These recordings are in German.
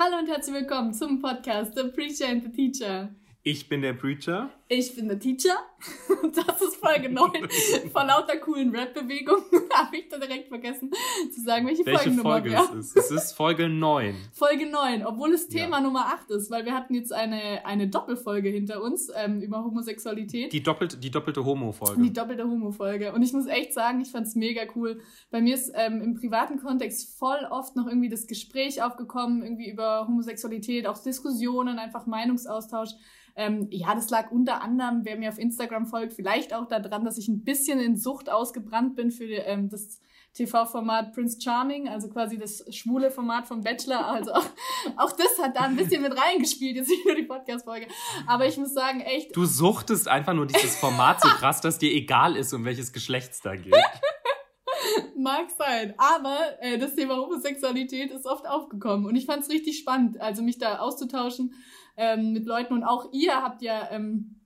Hallo und herzlich willkommen zum Podcast The Preacher and the Teacher. Ich bin der Preacher. Ich bin der Teacher. Das ist Folge 9 von lauter coolen Rap-Bewegungen. Habe ich da direkt vergessen zu sagen, welche, welche Folgennummer Folge wir es ist. Es ist Folge 9. Folge 9, obwohl es Thema ja. Nummer 8 ist, weil wir hatten jetzt eine, eine Doppelfolge hinter uns ähm, über Homosexualität. Die doppelte, die doppelte Homo-Folge. Die doppelte Homo-Folge. Und ich muss echt sagen, ich fand es mega cool. Bei mir ist ähm, im privaten Kontext voll oft noch irgendwie das Gespräch aufgekommen, irgendwie über Homosexualität, auch Diskussionen, einfach Meinungsaustausch. Ähm, ja, das lag unter anderem, wer mir auf Instagram folgt, vielleicht auch daran, dass ich ein bisschen in Sucht ausgebrannt bin für ähm, das TV-Format Prince Charming, also quasi das schwule Format vom Bachelor. Also auch, auch das hat da ein bisschen mit reingespielt, jetzt nicht nur die Podcast-Folge. Aber ich muss sagen, echt. Du suchtest einfach nur dieses Format so krass, dass dir egal ist, um welches Geschlecht es da geht. Mag sein, aber äh, das Thema Homosexualität ist oft aufgekommen und ich fand es richtig spannend, also mich da auszutauschen ähm, mit Leuten. Und auch ihr habt ja ähm,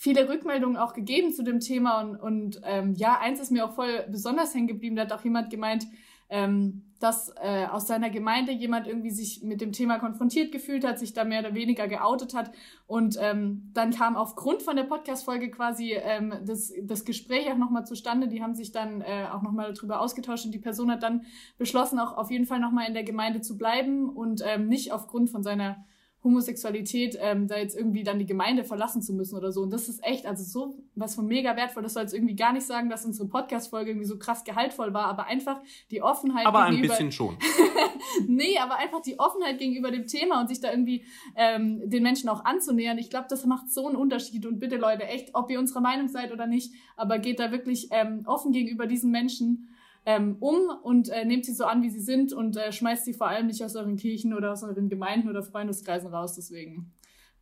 viele Rückmeldungen auch gegeben zu dem Thema. Und, und ähm, ja, eins ist mir auch voll besonders hängen geblieben. Da hat auch jemand gemeint, ähm, dass äh, aus seiner Gemeinde jemand irgendwie sich mit dem Thema konfrontiert gefühlt hat, sich da mehr oder weniger geoutet hat. Und ähm, dann kam aufgrund von der Podcast-Folge quasi ähm, das, das Gespräch auch nochmal zustande. Die haben sich dann äh, auch nochmal darüber ausgetauscht und die Person hat dann beschlossen, auch auf jeden Fall nochmal in der Gemeinde zu bleiben und ähm, nicht aufgrund von seiner Homosexualität, ähm, da jetzt irgendwie dann die Gemeinde verlassen zu müssen oder so. Und das ist echt, also so was von mega wertvoll. Das soll jetzt irgendwie gar nicht sagen, dass unsere Podcast-Folge irgendwie so krass gehaltvoll war, aber einfach die Offenheit. Aber ein bisschen schon. nee, aber einfach die Offenheit gegenüber dem Thema und sich da irgendwie ähm, den Menschen auch anzunähern. Ich glaube, das macht so einen Unterschied. Und bitte Leute, echt, ob ihr unserer Meinung seid oder nicht, aber geht da wirklich ähm, offen gegenüber diesen Menschen ähm, um und äh, nehmt sie so an, wie sie sind und äh, schmeißt sie vor allem nicht aus euren Kirchen oder aus euren Gemeinden oder Freundeskreisen raus. Deswegen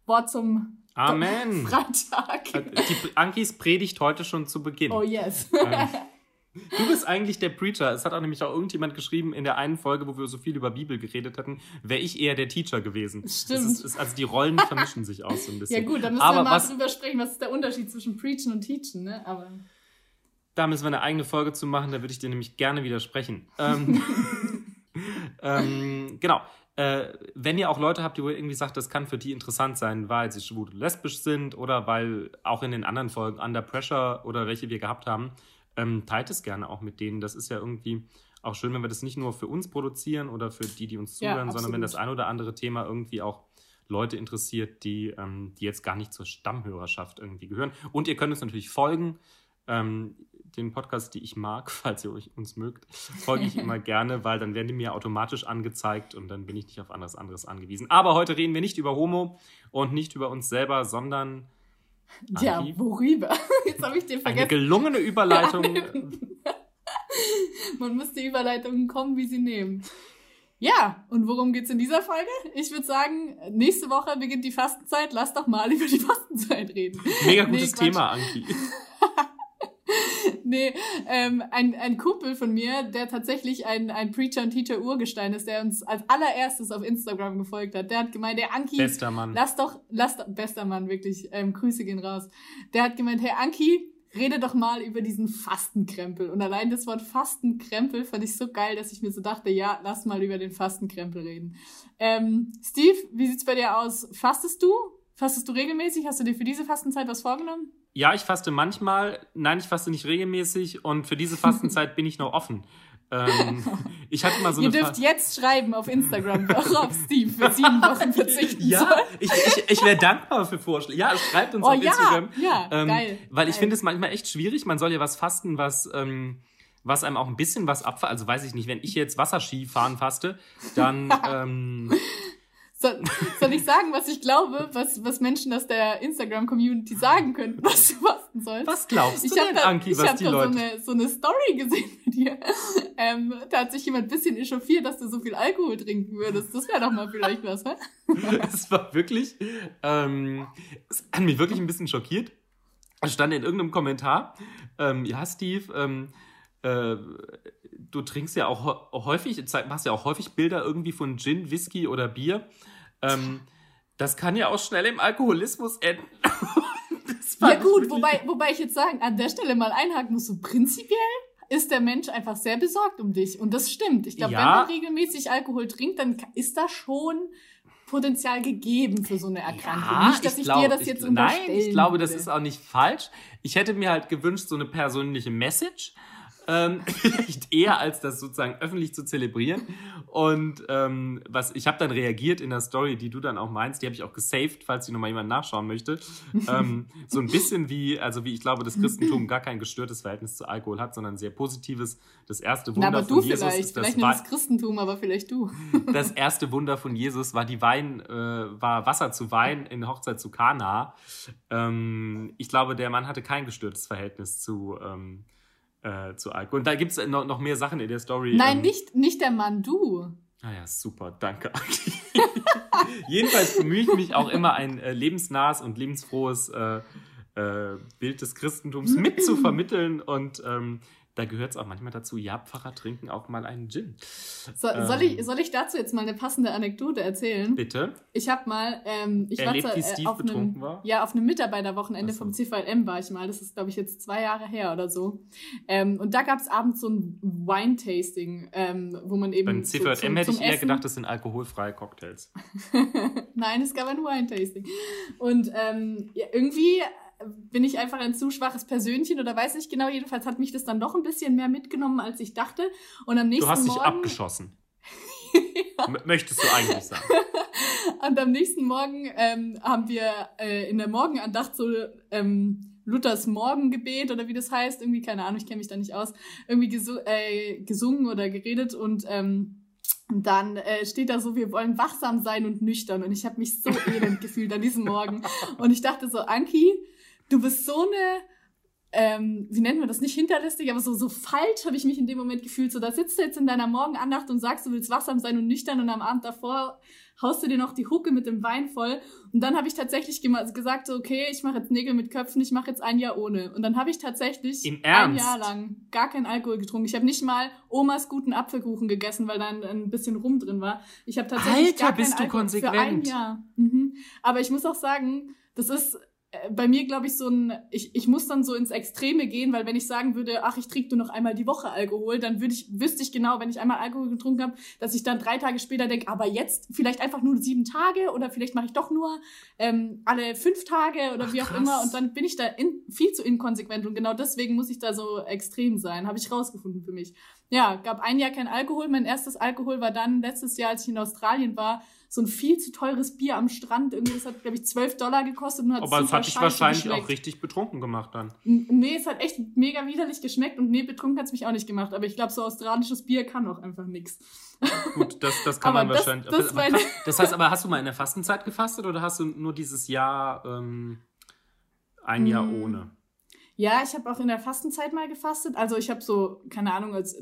Wort zum Amen. Freitag. Äh, die Ankis predigt heute schon zu Beginn. Oh yes. Ähm, du bist eigentlich der Preacher. Es hat auch nämlich auch irgendjemand geschrieben in der einen Folge, wo wir so viel über Bibel geredet hatten, wäre ich eher der Teacher gewesen. Stimmt. Ist, ist, also die Rollen vermischen sich auch so ein bisschen. Ja gut, dann müssen Aber wir mal was, drüber sprechen, was ist der Unterschied zwischen Preachen und Teachen, ne? Aber da müssen wir eine eigene Folge zu machen, da würde ich dir nämlich gerne widersprechen. Ähm, ähm, genau. Äh, wenn ihr auch Leute habt, die wohl irgendwie sagt, das kann für die interessant sein, weil sie schwul und lesbisch sind oder weil auch in den anderen Folgen Under Pressure oder welche wir gehabt haben, ähm, teilt es gerne auch mit denen. Das ist ja irgendwie auch schön, wenn wir das nicht nur für uns produzieren oder für die, die uns zuhören, ja, sondern wenn das ein oder andere Thema irgendwie auch Leute interessiert, die, ähm, die jetzt gar nicht zur Stammhörerschaft irgendwie gehören. Und ihr könnt uns natürlich folgen. Ähm, den Podcast, die ich mag, falls ihr euch uns mögt, folge ich immer gerne, weil dann werden die mir automatisch angezeigt und dann bin ich nicht auf anderes anderes angewiesen. Aber heute reden wir nicht über Homo und nicht über uns selber, sondern ja, worüber? Jetzt habe ich den vergessen. Eine gelungene Überleitung. Man muss die Überleitungen kommen, wie sie nehmen. Ja, und worum geht's in dieser Folge? Ich würde sagen, nächste Woche beginnt die Fastenzeit. Lass doch mal über die Fastenzeit reden. Mega gutes nee, Thema, Anki. Nee, ähm, ein, ein Kumpel von mir, der tatsächlich ein, ein Preacher und Teacher Urgestein ist, der uns als allererstes auf Instagram gefolgt hat, der hat gemeint, der Anki, bester Mann. lass doch, lass bester Mann, wirklich, ähm, Grüße gehen raus. Der hat gemeint, Herr Anki, rede doch mal über diesen Fastenkrempel. Und allein das Wort Fastenkrempel fand ich so geil, dass ich mir so dachte, ja, lass mal über den Fastenkrempel reden. Ähm, Steve, wie sieht's bei dir aus? Fastest du? Fastest du regelmäßig? Hast du dir für diese Fastenzeit was vorgenommen? Ja, ich faste manchmal. Nein, ich faste nicht regelmäßig. Und für diese Fastenzeit bin ich noch offen. Ähm, ich hatte mal so Ihr dürft Fa jetzt schreiben auf Instagram, worauf Steve für sieben Wochen verzichten ja, soll. ich, ich, ich wäre dankbar für Vorschläge. Ja, schreibt uns oh, auf ja, Instagram. Ja, ähm, geil. Weil geil. ich finde es manchmal echt schwierig. Man soll ja was fasten, was... Ähm, was einem auch ein bisschen was abfällt. Also weiß ich nicht, wenn ich jetzt Wasserski fahren faste, dann ähm, soll, soll ich sagen, was ich glaube, was, was Menschen aus der Instagram-Community sagen könnten, was du fasten sollst? Was glaubst du ich denn, da, Anki, was ich die Leute... So eine, so eine Story gesehen mit dir. Ähm, da hat sich jemand ein bisschen echauffiert, dass du so viel Alkohol trinken würdest. Das wäre doch mal vielleicht was, hä? Es war wirklich... Ähm, es hat mich wirklich ein bisschen schockiert. Es stand in irgendeinem Kommentar, ähm, ja, Steve, ähm, äh, du trinkst ja auch häufig, machst ja auch häufig Bilder irgendwie von Gin, Whisky oder Bier. Ähm, das kann ja auch schnell im Alkoholismus enden. ja gut, wobei, wobei ich jetzt sagen, an der Stelle mal einhaken muss, so prinzipiell ist der Mensch einfach sehr besorgt um dich. Und das stimmt. Ich glaube, Ja. wenn man regelmäßig Alkohol trinkt, dann ist da schon Potenzial gegeben für so eine Erkrankung. Nicht, dass ich, glaub- dir das jetzt ich, Nein, ich glaube, das ist auch nicht falsch. Ich hätte mir halt gewünscht, so eine persönliche Message. Ähm, vielleicht eher als das sozusagen öffentlich zu zelebrieren. Und ähm, was ich habe dann reagiert in der Story, die du dann auch meinst, die habe ich auch gesaved, falls die nochmal jemand nachschauen möchte. ähm, so ein bisschen wie, also wie ich glaube, das Christentum gar kein gestörtes Verhältnis zu Alkohol hat, sondern ein sehr positives. Das erste Na, Wunder aber du von Jesus vielleicht. ist das Vielleicht Wei- das Christentum, aber vielleicht du. das erste Wunder von Jesus war die Wein, äh, war Wasser zu Wein in der Hochzeit zu Kana. Ähm, ich glaube, der Mann hatte kein gestörtes Verhältnis zu, ähm, äh, zu Alkohol. Und da gibt es noch, noch mehr Sachen in der Story. Nein, ähm, nicht, nicht der Mann, du. Ah ja, super, danke. Jedenfalls bemühe ich mich auch immer, ein äh, lebensnahes und lebensfrohes äh, äh, Bild des Christentums mit zu vermitteln. Und ähm, da gehört es auch manchmal dazu, ja, Pfarrer trinken auch mal einen Gin. So, Ähm. soll, ich, soll ich dazu jetzt mal eine passende Anekdote erzählen? Bitte. Ich habe mal, ähm, ich Erlebt, war wie zwar, Steve auf einem, war? Ja, auf einem Mitarbeiterwochenende so. vom CVLM war ich mal. Das ist, glaube ich, jetzt zwei Jahre her oder so. Ähm, und da gab es abends so ein Wine-Tasting, ähm, wo man eben. Beim so CVM zum- hätte ich eher Essen- gedacht, das sind alkoholfreie Cocktails. Nein, es gab ein Wine-Tasting. Und ähm, ja, irgendwie bin ich einfach ein zu schwaches Persönchen oder weiß nicht genau. Jedenfalls hat mich das dann doch ein bisschen mehr mitgenommen, als ich dachte. Und am nächsten Du hast dich Morgen. abgeschossen. M möchtest du eigentlich sagen? Und am nächsten Morgen ähm, haben wir äh, in der Morgenandacht so ähm, Luthers Morgengebet oder wie das heißt, irgendwie, keine Ahnung, ich kenne mich da nicht aus, irgendwie gesu äh, gesungen oder geredet und ähm, dann äh, steht da so, wir wollen wachsam sein und nüchtern. Und ich habe mich so elend gefühlt an diesem Morgen. Und ich dachte so, Anki, du bist so eine, ähm, wie nennt man das, nicht hinterlistig, aber so, so falsch habe ich mich in dem Moment gefühlt. So, da sitzt du jetzt in deiner Morgenandacht und sagst, du willst wachsam sein und nüchtern und am Abend davor haust du dir noch die Hucke mit dem Wein voll. Und dann habe ich tatsächlich gesagt, so, okay, ich mache jetzt Nägel mit Köpfen, ich mache jetzt ein Jahr ohne. Und dann habe ich tatsächlich ein? Jahr lang gar keinen Alkohol getrunken. Ich habe nicht mal Omas guten Apfelkuchen gegessen, weil da ein, ein bisschen Rum drin war. Ich habe tatsächlich Alter, gar keinen bist du Alkohol für ein konsequent. Jahr. Mhm. Aber ich muss auch sagen, das ist bei mir, glaube ich, so ein, ich, ich muss dann so ins Extreme gehen, weil wenn ich sagen würde, ach, ich trinke nur noch einmal die Woche Alkohol, dann würde ich, wüsste ich genau, wenn ich einmal Alkohol getrunken habe, dass ich dann drei Tage später denke, aber jetzt vielleicht einfach nur sieben Tage oder vielleicht mache ich doch nur ähm, alle fünf Tage oder Ach, wie auch krass. immer und dann bin ich da in, viel zu inkonsequent und genau deswegen muss ich da so extrem sein, habe ich rausgefunden für mich. Ja, gab ein Jahr kein Alkohol. Mein erstes Alkohol war dann letztes Jahr, als ich in Australien war, so ein viel zu teures Bier am Strand. Irgendwie, das hat, glaube ich, 12 Dollar gekostet und hat Aber es hat dich wahrscheinlich geschmeckt. auch richtig betrunken gemacht dann. N- Nee, es hat echt mega widerlich geschmeckt und nee, betrunken hat's mich auch nicht gemacht. Aber ich glaube, so australisches Bier kann auch einfach nix. Gut, das, das kann Aber man das- wahrscheinlich. das aber, das heißt, aber hast du mal in der Fastenzeit gefastet oder hast du nur dieses Jahr ähm, ein Jahr Mm. ohne? Ja, ich habe auch in der Fastenzeit mal gefastet. Also ich habe so, keine Ahnung, als,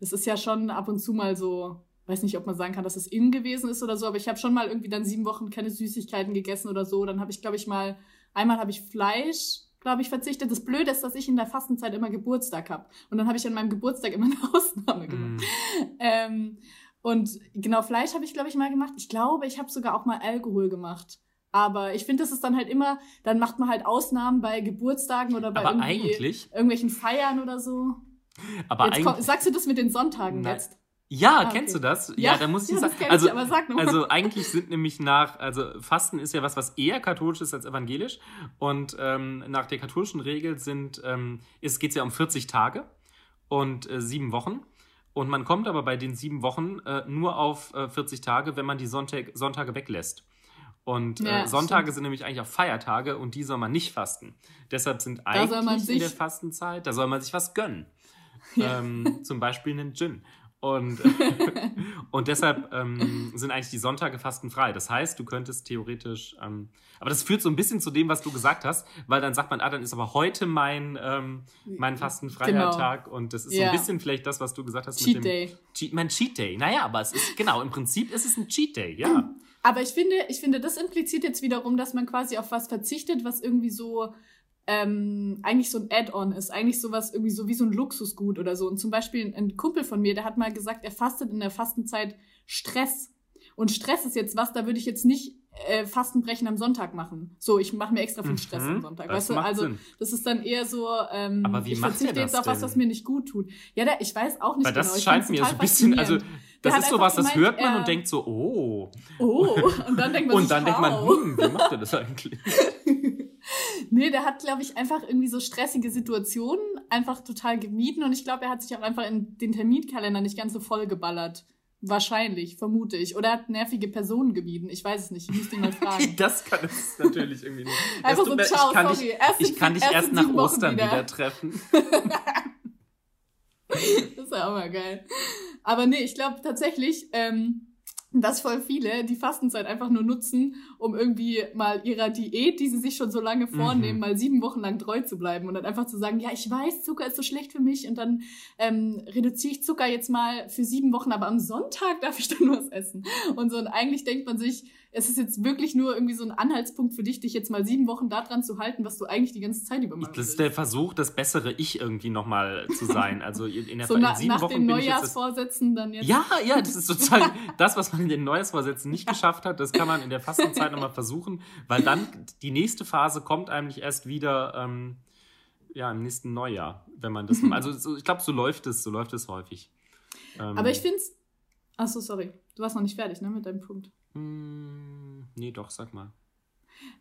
das ist ja schon ab und zu mal so, weiß nicht, ob man sagen kann, dass es in gewesen ist oder so, aber ich habe schon mal irgendwie dann sieben Wochen keine Süßigkeiten gegessen oder so. Dann habe ich, glaube ich, mal, einmal habe ich Fleisch, glaube ich, verzichtet. Das Blöde ist, dass ich in der Fastenzeit immer Geburtstag habe. Und dann habe ich an meinem Geburtstag immer eine Ausnahme gemacht. Mm. Ähm, und genau, Fleisch habe ich, glaube ich, mal gemacht. Ich glaube, ich habe sogar auch mal Alkohol gemacht. Aber ich finde, das ist dann halt immer, dann macht man halt Ausnahmen bei Geburtstagen oder bei irgendwie eigentlich, irgendwelchen Feiern oder so. aber Jetzt eigentlich. komm, sagst du das mit den Sonntagen Nein. jetzt? Ja, Ah, okay. kennst du das? Ja, da muss ich ja, sagen. Also, ich, also eigentlich sind nämlich nach, also Fasten ist ja was, was eher katholisch ist als evangelisch. Und ähm, nach der katholischen Regel sind, ähm, es geht ja um 40 Tage und äh, sieben Wochen. Und man kommt aber bei den sieben Wochen äh, nur auf äh, 40 Tage, wenn man die Sonntag, Sonntage weglässt. Und Ja, äh, Sonntage stimmt. sind nämlich eigentlich auch Feiertage und die soll man nicht fasten. Deshalb sind eigentlich in der Fastenzeit, da soll man sich was gönnen. Ja. Ähm, zum Beispiel einen Gin. Und, und deshalb ähm, sind eigentlich die Sonntage fastenfrei. Das heißt, du könntest theoretisch, ähm, aber das führt so ein bisschen zu dem, was du gesagt hast, weil dann sagt man, ah, dann ist aber heute mein, ähm, mein fastenfreier Genau. Tag und das ist so Ja. ein bisschen vielleicht das, was du gesagt hast Cheat mit dem Day. Cheat, mein Cheat Day. Naja, aber es ist, genau, im Prinzip ist es ein Cheat Day, ja. Aber ich finde, ich finde, das impliziert jetzt wiederum, dass man quasi auf was verzichtet, was irgendwie so ähm, eigentlich so ein Add-on ist, eigentlich sowas irgendwie so wie so ein Luxusgut oder so. Und zum Beispiel ein, Kumpel von mir, der hat mal gesagt, er fastet in der Fastenzeit Stress. Und Stress ist jetzt was, da würde ich jetzt nicht äh, Fastenbrechen am Sonntag machen. So, ich mache mir extra viel Stress mhm, am Sonntag. Weißt du, also Sinn. das ist dann eher so, ähm, Aber wie ich verzichte jetzt auf was, was mir nicht gut tut. Ja, da, ich weiß auch nicht Weil genau. das scheint mir so ein bisschen, also das ist so was, das hört man und denkt so, oh. Oh, und dann denkt man, und dann denkt man, hm, wie macht er das eigentlich? nee, der hat, glaube ich, einfach irgendwie so stressige Situationen einfach total gemieden und ich glaube, er hat sich auch einfach in den Terminkalender nicht ganz so voll geballert. Wahrscheinlich, vermute ich. Oder hat nervige Personen gemieden. Ich weiß es nicht. Ich muss ihn mal fragen. das kann es natürlich irgendwie nicht. Einfach so, ciao, ich kann sorry. Dich, erst ich kann dich erst nach Ostern wieder. wieder treffen. das ist ja auch mal geil. Aber nee, ich glaube tatsächlich, ähm, dass voll viele die Fastenzeit einfach nur nutzen, um irgendwie mal ihrer Diät, die sie sich schon so lange vornehmen, mhm. mal sieben Wochen lang treu zu bleiben und dann einfach zu sagen, ja, ich weiß, Zucker ist so schlecht für mich und dann ähm, reduziere ich Zucker jetzt mal für sieben Wochen, aber am Sonntag darf ich dann was essen. Und so, und eigentlich denkt man sich, es ist jetzt wirklich nur irgendwie so ein Anhaltspunkt für dich, dich jetzt mal sieben Wochen daran zu halten, was du eigentlich die ganze Zeit über machst. Das ist der Versuch, das bessere Ich irgendwie nochmal zu sein. Also in, der so na, in sieben nach Wochen den Neujahrsvorsätzen dann jetzt. Ja, ja, das ist sozusagen das, was man in den Neujahrsvorsätzen nicht geschafft hat. Das kann man in der Fastenzeit nochmal versuchen, weil dann die nächste Phase kommt eigentlich erst wieder. Ähm, ja, im nächsten Neujahr, wenn man das. Also so, ich glaube, so läuft es, so läuft es häufig. Ähm, Aber ich finde es. Achso, sorry. Du warst noch nicht fertig, ne, mit deinem Punkt. Hm, nee, doch, sag mal.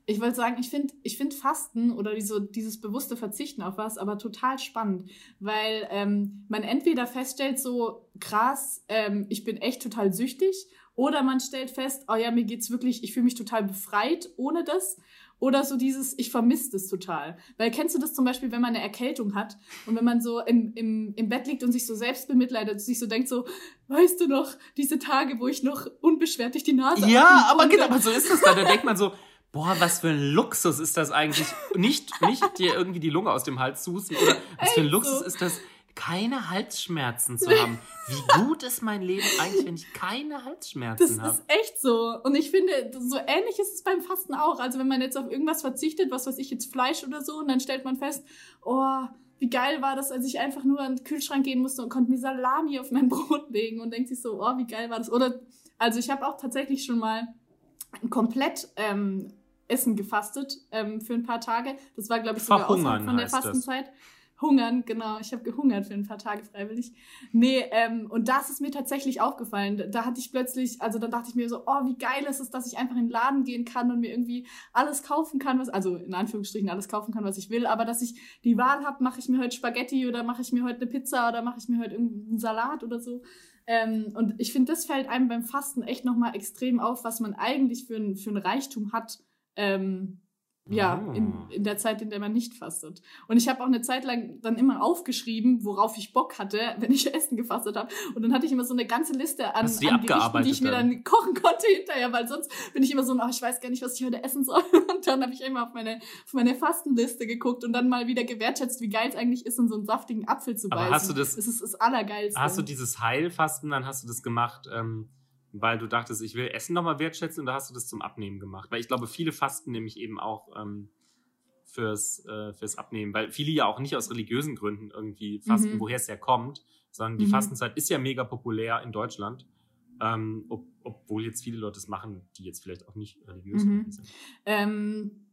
Ich wollte sagen, ich finde ich find Fasten oder so dieses bewusste Verzichten auf was aber total spannend, weil ähm, man entweder feststellt, so krass, ähm, ich bin echt total süchtig, oder man stellt fest, oh ja, mir geht's wirklich, ich fühle mich total befreit ohne das. Oder so dieses, ich vermisse das total. Weil kennst du das zum Beispiel, wenn man eine Erkältung hat und wenn man so im, im, im Bett liegt und sich so selbst bemitleidet, sich so denkt so, weißt du noch, diese Tage, wo ich noch unbeschwert durch die Nase Ja, aber genau, aber so ist das da. Da denkt man so, boah, was für ein Luxus ist das eigentlich? Nicht, nicht dir irgendwie die Lunge aus dem Hals zu husten oder was für ein Luxus so. ist das, keine Halsschmerzen zu haben. Wie gut ist mein Leben eigentlich, wenn ich keine Halsschmerzen habe? Das hab? ist echt so. Und ich finde, so ähnlich ist es beim Fasten auch. Also wenn man jetzt auf irgendwas verzichtet, was weiß ich jetzt Fleisch oder so, und dann stellt man fest, oh, wie geil war das, als ich einfach nur an den Kühlschrank gehen musste und konnte mir Salami auf mein Brot legen und denkt sich so, oh, wie geil war das. Oder, also ich habe auch tatsächlich schon mal komplett ähm, Essen gefastet ähm, für ein paar Tage. Das war, glaube ich, sogar außerhalb von der Fastenzeit. Das. Hungern, genau. Ich habe gehungert für ein paar Tage freiwillig. Nee, ähm, und das ist mir tatsächlich aufgefallen. Da hatte ich plötzlich, also dann dachte ich mir so, oh, wie geil ist es, dass ich einfach in den Laden gehen kann und mir irgendwie alles kaufen kann, was, also in Anführungsstrichen alles kaufen kann, was ich will, aber dass ich die Wahl habe, mache ich mir heute Spaghetti oder mache ich mir heute eine Pizza oder mache ich mir heute irgendeinen Salat oder so. Ähm, und ich finde, das fällt einem beim Fasten echt nochmal extrem auf, was man eigentlich für ein, für ein Reichtum hat. Ähm, ja, in, ah. in der Zeit, in der man nicht fastet. Und ich habe auch eine Zeit lang dann immer aufgeschrieben, worauf ich Bock hatte, wenn ich Essen gefastet habe. Und dann hatte ich immer so eine ganze Liste an, die an Gerichten, die ich mir dann, kochen konnte hinterher, weil sonst bin ich immer so, oh, ich weiß gar nicht, was ich heute essen soll. Und dann habe ich immer auf meine, auf meine Fastenliste geguckt und dann mal wieder gewertschätzt, wie geil es eigentlich ist, in so einen saftigen Apfel zu beißen. Aber hast du das? Das ist das Allergeilste. Hast du dieses Heilfasten, dann hast du das gemacht, ähm weil du dachtest, ich will Essen nochmal wertschätzen und da hast du das zum Abnehmen gemacht. Weil ich glaube, viele fasten nämlich eben auch ähm, fürs, äh, fürs Abnehmen, weil viele ja auch nicht aus religiösen Gründen irgendwie fasten, mhm. woher es ja kommt, sondern die mhm. Fastenzeit ist ja mega populär in Deutschland. Ähm, ob, obwohl jetzt viele Leute es machen, die jetzt vielleicht auch nicht religiös mhm. sind. Ähm,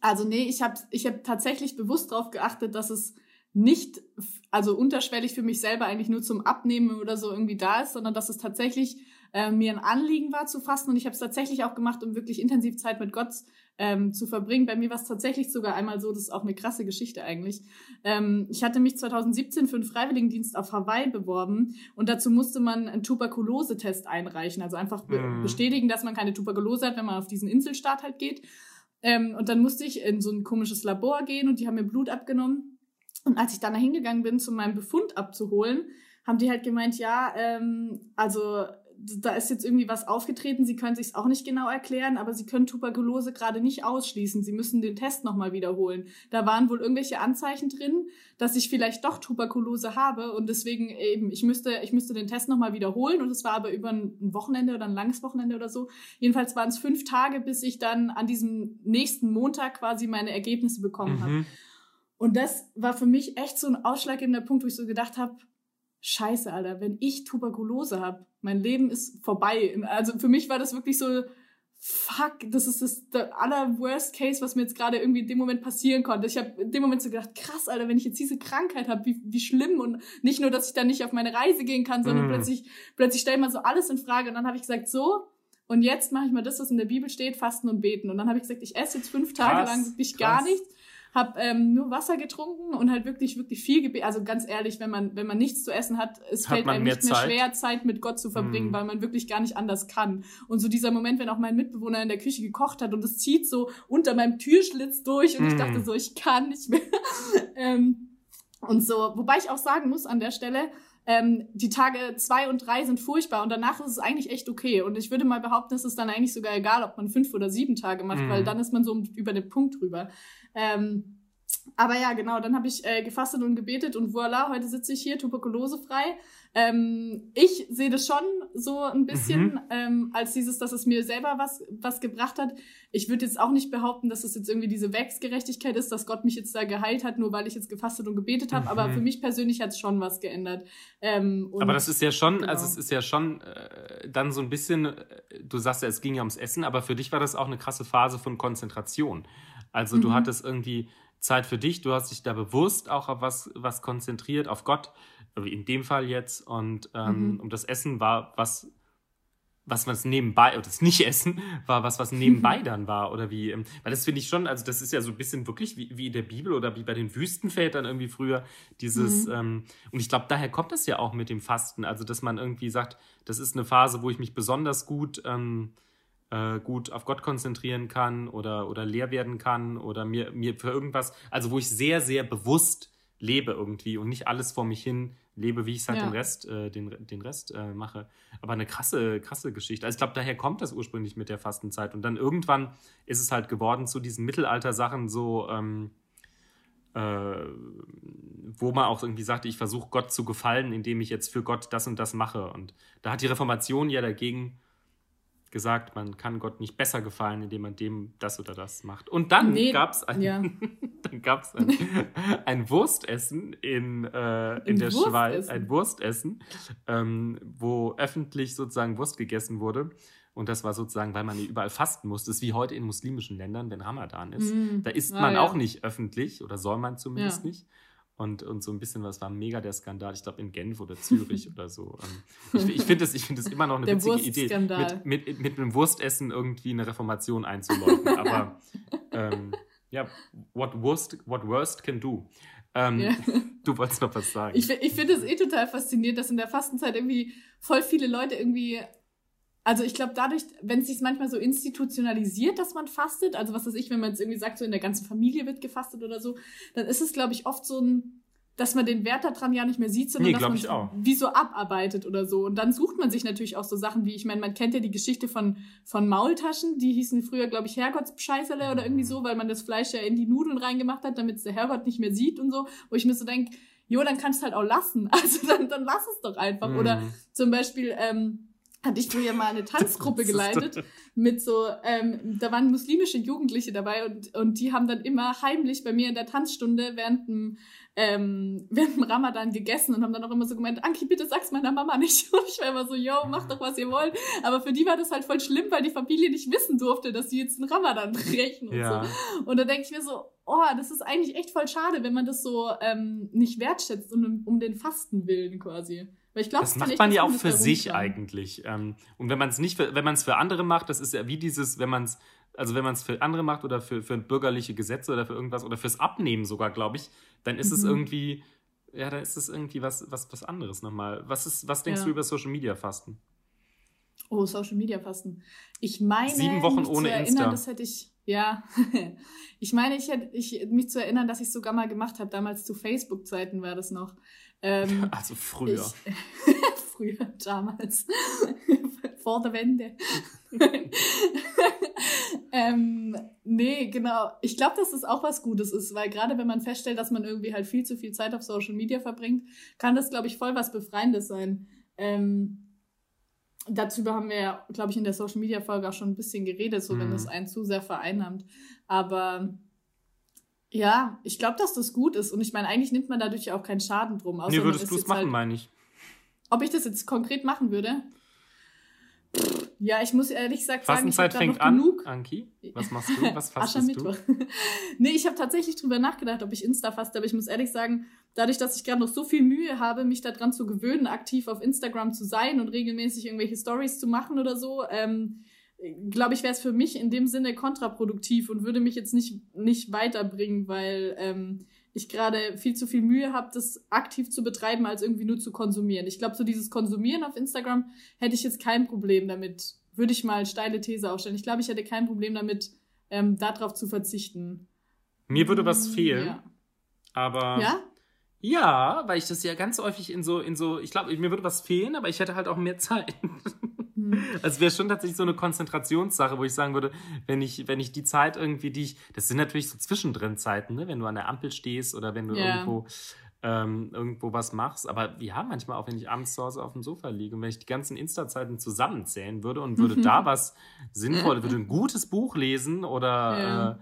also nee, ich habe ich hab tatsächlich bewusst darauf geachtet, dass es nicht, also unterschwellig für mich selber eigentlich nur zum Abnehmen oder so irgendwie da ist, sondern dass es tatsächlich äh, mir ein Anliegen war zu fasten und ich habe es tatsächlich auch gemacht, um wirklich intensiv Zeit mit Gott ähm, zu verbringen. Bei mir war es tatsächlich sogar einmal so, das ist auch eine krasse Geschichte eigentlich. Ähm, ich hatte mich 2017 für einen Freiwilligendienst auf Hawaii beworben und dazu musste man einen Tuberkulose-Test einreichen, also einfach be mhm. bestätigen, dass man keine Tuberkulose hat, wenn man auf diesen Inselstaat halt geht. Ähm, und dann musste ich in so ein komisches Labor gehen und die haben mir Blut abgenommen. Und als ich dann da hingegangen bin, zu meinem Befund abzuholen, haben die halt gemeint, ja, ähm, also da ist jetzt irgendwie was aufgetreten, sie können sich auch nicht genau erklären, aber sie können Tuberkulose gerade nicht ausschließen. Sie müssen den Test nochmal wiederholen. Da waren wohl irgendwelche Anzeichen drin, dass ich vielleicht doch Tuberkulose habe und deswegen eben, ich müsste, ich müsste den Test nochmal wiederholen und es war aber über ein Wochenende oder ein langes Wochenende oder so. Jedenfalls waren es fünf Tage, bis ich dann an diesem nächsten Montag quasi meine Ergebnisse bekommen mhm. habe. Und das war für mich echt so ein ausschlaggebender Punkt, wo ich so gedacht habe, scheiße, Alter, wenn ich Tuberkulose habe, mein Leben ist vorbei. Also für mich war das wirklich so, fuck, das ist das der aller Worst Case, was mir jetzt gerade irgendwie in dem Moment passieren konnte. Ich habe in dem Moment so gedacht, krass, Alter, wenn ich jetzt diese Krankheit habe, wie, wie schlimm und nicht nur, dass ich dann nicht auf meine Reise gehen kann, sondern mm. plötzlich plötzlich stellt man so alles in Frage und dann habe ich gesagt, so und jetzt mache ich mal das, was in der Bibel steht, fasten und beten und dann habe ich gesagt, ich esse jetzt fünf Tage krass, lang wirklich gar nichts habe ähm, nur Wasser getrunken und halt wirklich, wirklich viel gebetet. Also ganz ehrlich, wenn man, wenn man nichts zu essen hat, es hat fällt einem nicht mehr Zeit? schwer, Zeit mit Gott zu verbringen, mm. weil man wirklich gar nicht anders kann. Und so dieser Moment, wenn auch mein Mitbewohner in der Küche gekocht hat und es zieht so unter meinem Türschlitz durch und mm. ich dachte so, ich kann nicht mehr. ähm, und so, wobei ich auch sagen muss an der Stelle, ähm, die Tage zwei und drei sind furchtbar und danach ist es eigentlich echt okay. Und ich würde mal behaupten, es ist dann eigentlich sogar egal, ob man fünf oder sieben Tage macht, mm. weil dann ist man so über den Punkt drüber. Ähm, aber ja, genau, dann habe ich äh, gefastet und gebetet und voilà, heute sitze ich hier, tuberkulosefrei. Ähm, ich sehe das schon so ein bisschen mhm. ähm, als dieses, dass es mir selber was, was gebracht hat. Ich würde jetzt auch nicht behaupten, dass es jetzt irgendwie diese Werksgerechtigkeit ist, dass Gott mich jetzt da geheilt hat, nur weil ich jetzt gefastet und gebetet habe. Mhm. Aber für mich persönlich hat es schon was geändert. Ähm, aber das ist ja schon, genau. also es ist ja schon äh, dann so ein bisschen, äh, du sagst ja, es ging ja ums Essen, aber für dich war das auch eine krasse Phase von Konzentration. Also mhm. du hattest irgendwie Zeit für dich, du hast dich da bewusst auch auf was, was konzentriert, auf Gott, in dem Fall jetzt. Und ähm, mhm. um das Essen war was, was man nebenbei, oder das Nicht-Essen war was, was nebenbei dann war. Oder wie, ähm, weil das finde ich schon, also das ist ja so ein bisschen wirklich wie, wie in der Bibel oder wie bei den Wüstenvätern irgendwie früher, dieses, mhm. ähm, und ich glaube, daher kommt das ja auch mit dem Fasten. Also, dass man irgendwie sagt, das ist eine Phase, wo ich mich besonders gut ähm, äh, gut auf Gott konzentrieren kann oder, oder leer werden kann oder mir, mir für irgendwas, also wo ich sehr, sehr bewusst lebe irgendwie und nicht alles vor mich hin lebe, wie ich es halt ja. den Rest, äh, den, den Rest äh, mache. Aber eine krasse, krasse Geschichte. Also ich glaube, daher kommt das ursprünglich mit der Fastenzeit. Und dann irgendwann ist es halt geworden zu diesen Mittelalter-Sachen so, ähm, äh, wo man auch irgendwie sagte, ich versuche Gott zu gefallen, indem ich jetzt für Gott das und das mache. Und da hat die Reformation ja dagegen gesagt, man kann Gott nicht besser gefallen, indem man dem das oder das macht. Und dann nee, gab es ein, ja. dann gab's ein, ein Wurstessen in, äh, in der Wurstessen. Schweiz, ein Wurstessen, ähm, wo öffentlich sozusagen Wurst gegessen wurde. Und das war sozusagen, weil man überall fasten muss. Das ist wie heute in muslimischen Ländern, wenn Ramadan ist. Mm. Da isst ah, man ja. auch nicht öffentlich oder soll man zumindest ja. nicht und, und so ein bisschen was war mega der Skandal, ich glaube in Genf oder Zürich oder so. Ähm, ich, ich finde es find immer noch eine der witzige Idee, mit, mit, mit einem Wurstessen irgendwie eine Reformation einzuläuten. Aber ähm, ja, what worst, what worst can do. Ähm, ja. Du wolltest noch was sagen. Ich, ich finde es eh total faszinierend, dass in der Fastenzeit irgendwie voll viele Leute irgendwie also ich glaube, dadurch, wenn es sich manchmal so institutionalisiert, dass man fastet, also was weiß ich, wenn man jetzt irgendwie sagt, so in der ganzen Familie wird gefastet oder so, dann ist es, glaube ich, oft so ein, dass man den Wert daran ja nicht mehr sieht, sondern nee, dass man es wie so abarbeitet oder so. Und dann sucht man sich natürlich auch so Sachen wie, ich meine, man kennt ja die Geschichte von, von Maultaschen, die hießen früher, glaube ich, Herrgottsscheißerle oder irgendwie so, weil man das Fleisch ja in die Nudeln reingemacht hat, damit es der Herrgott nicht mehr sieht und so, wo ich mir so denke, jo, dann kannst du halt auch lassen. Also dann, dann lass es doch einfach. Mhm. Oder zum Beispiel, ähm, hatte ich früher mal eine Tanzgruppe geleitet mit so, ähm, da waren muslimische Jugendliche dabei und, und die haben dann immer heimlich bei mir in der Tanzstunde während dem, ähm, während dem Ramadan gegessen und haben dann auch immer so gemeint, Anki, bitte sag's meiner Mama nicht. Und ich war immer so, yo, macht doch, was ihr wollt. Aber für die war das halt voll schlimm, weil die Familie nicht wissen durfte, dass sie jetzt einen Ramadan brechen und ja. so. Und da denke ich mir so, oh, das ist eigentlich echt voll schade, wenn man das so ähm, nicht wertschätzt, um, um den Fasten willen quasi. Ich glaube, das macht man ja auch für sich eigentlich. Ähm, und wenn man es nicht, für, wenn man es für andere macht, das ist ja wie dieses, wenn man es, also wenn man es für andere macht oder für, für bürgerliche Gesetze oder für irgendwas oder fürs Abnehmen sogar, glaube ich, dann ist mhm. es irgendwie, ja, da ist es irgendwie was, was, was anderes nochmal. Was ist, was denkst ja. du über Social Media Fasten? Oh, Social Media Fasten. Ich meine, sieben Wochen ohne erinnern, Insta. Das hätte ich, ja. ich meine, ich hätte ich, mich zu erinnern, dass ich es sogar mal gemacht habe. Damals zu Facebook-Zeiten war das noch. Ähm, also früher. Ich, früher, damals. Vor der Wende. ähm, nee, genau. Ich glaube, dass das auch was Gutes ist, weil gerade wenn man feststellt, dass man irgendwie halt viel zu viel Zeit auf Social Media verbringt, kann das, glaube ich, voll was Befreiendes sein. Ähm, dazu haben wir ja, glaube ich, in der Social Media Folge auch schon ein bisschen geredet, so mhm. wenn das einen zu sehr vereinnahmt. Aber ja, ich glaube, dass das gut ist. Und ich meine, eigentlich nimmt man dadurch ja auch keinen Schaden drum. Außer nee, würdest du es machen, halt, meine ich. Ob ich das jetzt konkret machen würde? Ja, ich muss ehrlich sagen, ich habe fängt an, genug. Anki, was machst du? Was fastest du? nee, ich habe tatsächlich drüber nachgedacht, ob ich Insta faste, aber ich muss ehrlich sagen, dadurch, dass ich gerade noch so viel Mühe habe, mich daran zu gewöhnen, aktiv auf Instagram zu sein und regelmäßig irgendwelche Stories zu machen oder so, ähm, glaube ich, wäre es für mich in dem Sinne kontraproduktiv und würde mich jetzt nicht, nicht weiterbringen, weil ähm, ich gerade viel zu viel Mühe habe, das aktiv zu betreiben, als irgendwie nur zu konsumieren. Ich glaube, so dieses Konsumieren auf Instagram hätte ich jetzt kein Problem damit. Würde ich mal steile These aufstellen. Ich glaube, ich hätte kein Problem damit, ähm, darauf zu verzichten. Mir würde was fehlen. Ja. Aber. Ja? Ja, weil ich das ja ganz häufig in so, in so, ich glaube, mir würde was fehlen, aber ich hätte halt auch mehr Zeit. Mhm. Also wäre schon tatsächlich so eine Konzentrationssache, wo ich sagen würde, wenn ich, wenn ich die Zeit irgendwie, die ich, das sind natürlich so zwischendrin Zeiten, ne? wenn du an der Ampel stehst oder wenn du yeah. irgendwo ähm, irgendwo was machst. Aber ja, manchmal auch, wenn ich abends zu Hause auf dem Sofa liege und wenn ich die ganzen Insta-Zeiten zusammenzählen würde und würde da was sinnvoll, würde ein gutes Buch lesen oder, ja. äh,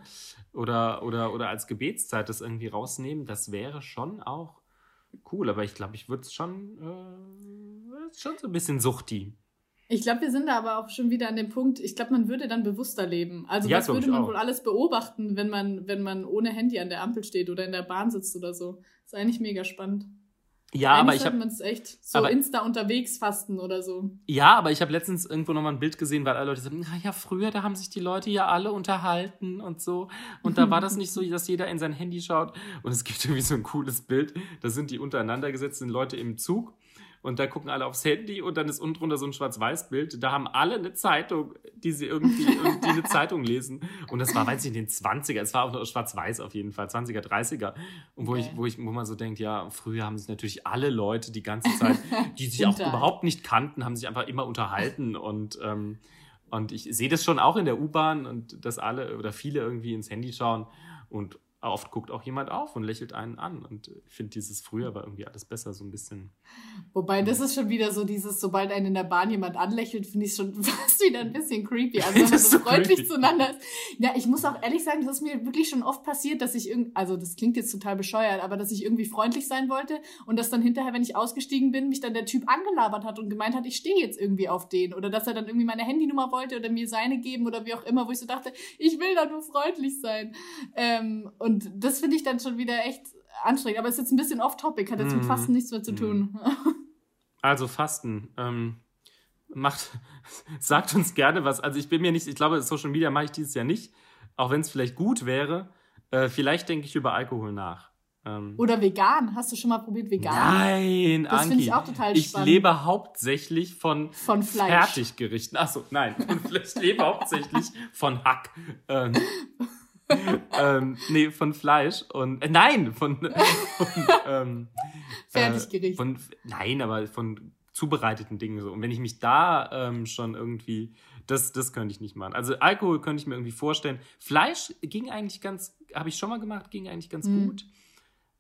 oder, oder, oder als Gebetszeit das irgendwie rausnehmen, das wäre schon auch cool. Aber ich glaube, ich würde es schon, äh, schon so ein bisschen suchti. Ich glaube, wir sind da aber auch schon wieder an dem Punkt, ich glaube, man würde dann bewusster leben. Also ja, was würde man auch. wohl alles beobachten, wenn man, wenn man ohne Handy an der Ampel steht oder in der Bahn sitzt oder so. Das ist eigentlich mega spannend. Ja, Eigentlich aber ich habe man es echt so aber, Insta unterwegs fasten oder so. Ja, aber ich habe letztens irgendwo nochmal ein Bild gesehen, weil alle Leute sagen, ja, früher, da haben sich die Leute ja alle unterhalten und so. Und da war das nicht so, dass jeder in sein Handy schaut. Und es gibt irgendwie so ein cooles Bild. Da sind die untereinander gesetzten Leute im Zug und da gucken alle aufs Handy und dann ist unten drunter so ein Schwarz-Weiß-Bild. Da haben alle eine Zeitung, die sie irgendwie, irgendwie eine Zeitung lesen. Und das war, weiß ich, in den 20er. Es war auch noch Schwarz-Weiß auf jeden Fall, 20er, 30er. Und wo okay. ich, wo ich, wo man so denkt, ja, früher haben sich natürlich alle Leute die ganze Zeit, die sich auch überhaupt nicht kannten, haben sich einfach immer unterhalten und, ähm, und ich sehe das schon auch in der U-Bahn und dass alle oder viele irgendwie ins Handy schauen und oft guckt auch jemand auf und lächelt einen an. Und ich finde, dieses früher war irgendwie alles besser, so ein bisschen. Wobei, das ist schon wieder so dieses, sobald einen in der Bahn jemand anlächelt, finde ich schon fast wieder ein bisschen creepy. Also, wenn man so, freundlich creepy. zueinander ist. Ja, ich muss auch ehrlich sagen, das ist mir wirklich schon oft passiert, dass ich irgendwie, also das klingt jetzt total bescheuert, aber dass ich irgendwie freundlich sein wollte und dass dann hinterher, wenn ich ausgestiegen bin, mich dann der Typ angelabert hat und gemeint hat, ich stehe jetzt irgendwie auf den. Oder dass er dann irgendwie meine Handynummer wollte oder mir seine geben oder wie auch immer, wo ich so dachte, ich will da nur freundlich sein. Ähm, und und das finde ich dann schon wieder echt anstrengend. Aber es ist jetzt ein bisschen off-topic, hat jetzt mm. mit mhm. Fasten nichts mehr zu tun. Also Fasten. Ähm, macht, sagt uns gerne was. Also ich bin mir nicht, ich glaube, Social Media mache ich dieses Jahr nicht, auch wenn es vielleicht gut wäre. Äh, vielleicht denke ich über Alkohol nach. Ähm, Oder vegan. Hast du schon mal probiert vegan? Nein, das finde ich auch total ich spannend. Ich lebe hauptsächlich von, von Fleisch. Fertiggerichten. Achso, nein. ich lebe hauptsächlich von Hack. Ähm, ähm, nee, von Fleisch und äh, nein, von, von ähm, Fertiggericht. Äh, von, nein, aber von zubereiteten Dingen so. Und wenn ich mich da ähm, schon irgendwie, das, das könnte ich nicht machen. Also Alkohol könnte ich mir irgendwie vorstellen. Fleisch ging eigentlich ganz, habe ich schon mal gemacht, ging eigentlich ganz mhm. gut.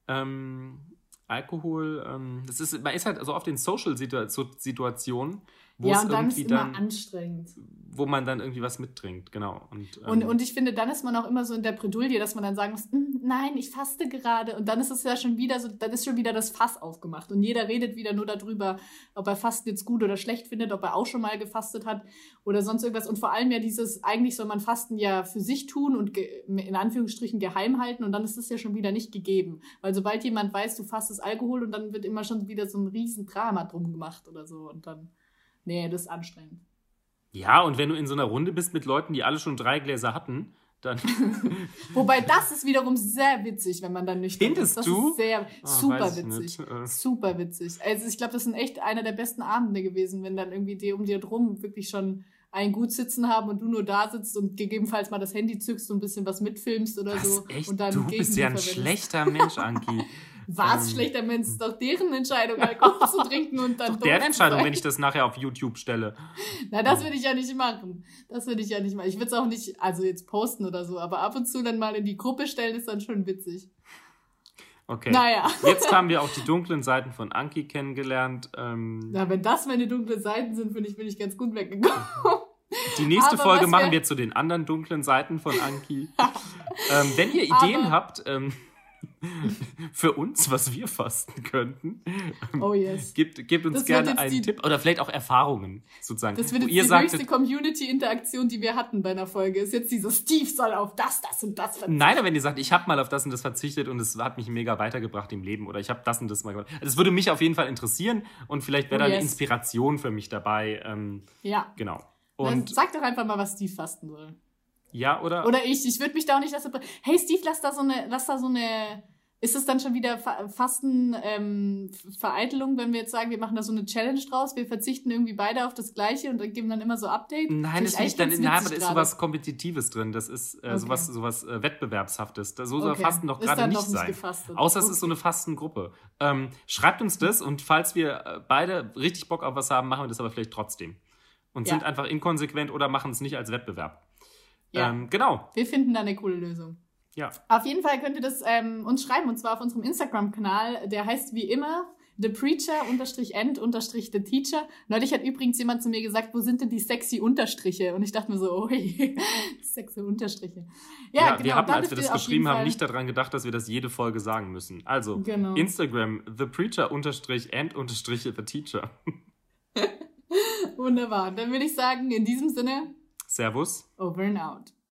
Ähm, Alkohol, ähm, das ist, man ist halt so oft in Social-Situationen, wo ja, es und dann irgendwie ist immer dann, anstrengend. Wo man dann irgendwie was mittrinkt, genau. Und, ähm, und, und ich finde, dann ist man auch immer so in der Bredouille, dass man dann sagen muss, hm, nein, ich faste gerade. Und dann ist es ja schon wieder so, dann ist schon wieder das Fass aufgemacht. Und jeder redet wieder nur darüber, ob er Fasten jetzt gut oder schlecht findet, ob er auch schon mal gefastet hat oder sonst irgendwas. Und vor allem ja dieses, eigentlich soll man Fasten ja für sich tun und in Anführungsstrichen geheim halten. Und dann ist es ja schon wieder nicht gegeben. Weil sobald jemand weiß, du fastest Alkohol und dann wird immer schon wieder so ein Riesendrama drum gemacht oder so. Und dann. Nee, das ist anstrengend. Ja, und wenn du in so einer Runde bist mit Leuten, die alle schon drei Gläser hatten, dann. Wobei das ist wiederum sehr witzig, wenn man dann nüchtern Findest ist. Das du? ist sehr oh, super witzig. Äh. Super witzig. Also ich glaube, das sind echt einer der besten Abende gewesen, wenn dann irgendwie die um dir drum wirklich schon ein gut sitzen haben und du nur da sitzt und gegebenenfalls mal das Handy zückst und ein bisschen was mitfilmst oder was, so. Echt? Und dann du bist ja ein schlechter Mensch, Anki. War es ähm, schlechter Mensch? Ist doch deren Entscheidung, Alkohol zu trinken und dann. Doch deren Entscheidung, wenn ich das nachher auf YouTube stelle. Na, das würde ich ja nicht machen. Das würde ich ja nicht machen. Ich würde es auch nicht, also jetzt posten oder so, aber ab und zu dann mal in die Gruppe stellen, ist dann schon witzig. Okay. Naja. Jetzt haben wir auch die dunklen Seiten von Anki kennengelernt. Ähm, Na, wenn das meine dunklen Seiten sind, finde ich, bin ich ganz gut weggekommen. Die nächste Aber Folge machen wir zu den anderen dunklen Seiten von Anki. ähm, wenn ihr Ideen Aber habt, ähm, für uns, was wir fasten könnten. Oh yes. Gebt, gebt uns Das gerne einen die- Tipp oder vielleicht auch Erfahrungen sozusagen. Das wird jetzt ihr die sagtet, höchste Community-Interaktion, die wir hatten bei einer Folge. Ist jetzt dieser Steve soll auf das, das und das verzichten. Nein, aber wenn ihr sagt, ich habe mal auf das und das verzichtet und es hat mich mega weitergebracht im Leben oder ich habe das und das mal gemacht. Also es würde mich auf jeden Fall interessieren und vielleicht wäre Oh, da eine yes. Inspiration für mich dabei. Ähm, Ja. genau. Dann Und sag doch einfach mal, was Steve fasten soll. Ja, oder? Oder ich. Ich würde mich da auch nicht lassen. Hey Steve, lass da so eine, lass da so eine. Ist es dann schon wieder Fa Fasten ähm, Vereitelung, wenn wir jetzt sagen, wir machen da so eine Challenge draus, wir verzichten irgendwie beide auf das Gleiche und geben dann immer so Updates? Nein, das ich ich dann, nein, da ist sowas Kompetitives drin. Das ist äh, Okay. sowas, sowas äh, Wettbewerbshaftes. So soll Okay. Fasten doch Ist gerade nicht nicht sein. gefastet. Außer es Okay. ist so eine Fastengruppe. Ähm, schreibt uns das und falls wir äh, beide richtig Bock auf was haben, machen wir das aber vielleicht trotzdem. Und Ja. sind einfach inkonsequent oder machen es nicht als Wettbewerb. Ja. Ähm, genau. Wir finden da eine coole Lösung. Ja. Auf jeden Fall könnt ihr das ähm, uns schreiben und zwar auf unserem Instagram-Kanal. Der heißt wie immer The Preacher unterstrich End unterstrich The Teacher. Neulich hat übrigens jemand zu mir gesagt, wo sind denn die sexy Unterstriche? Und ich dachte mir so, ui, sexy Unterstriche. Ja, Ja, genau. wir haben, als wir das geschrieben haben, nicht daran gedacht, dass wir das jede Folge sagen müssen. Also, Genau. Instagram, the preacher unterstrich and unterstrich the teacher. Wunderbar. Dann würde ich sagen, in diesem Sinne, Servus. over and out.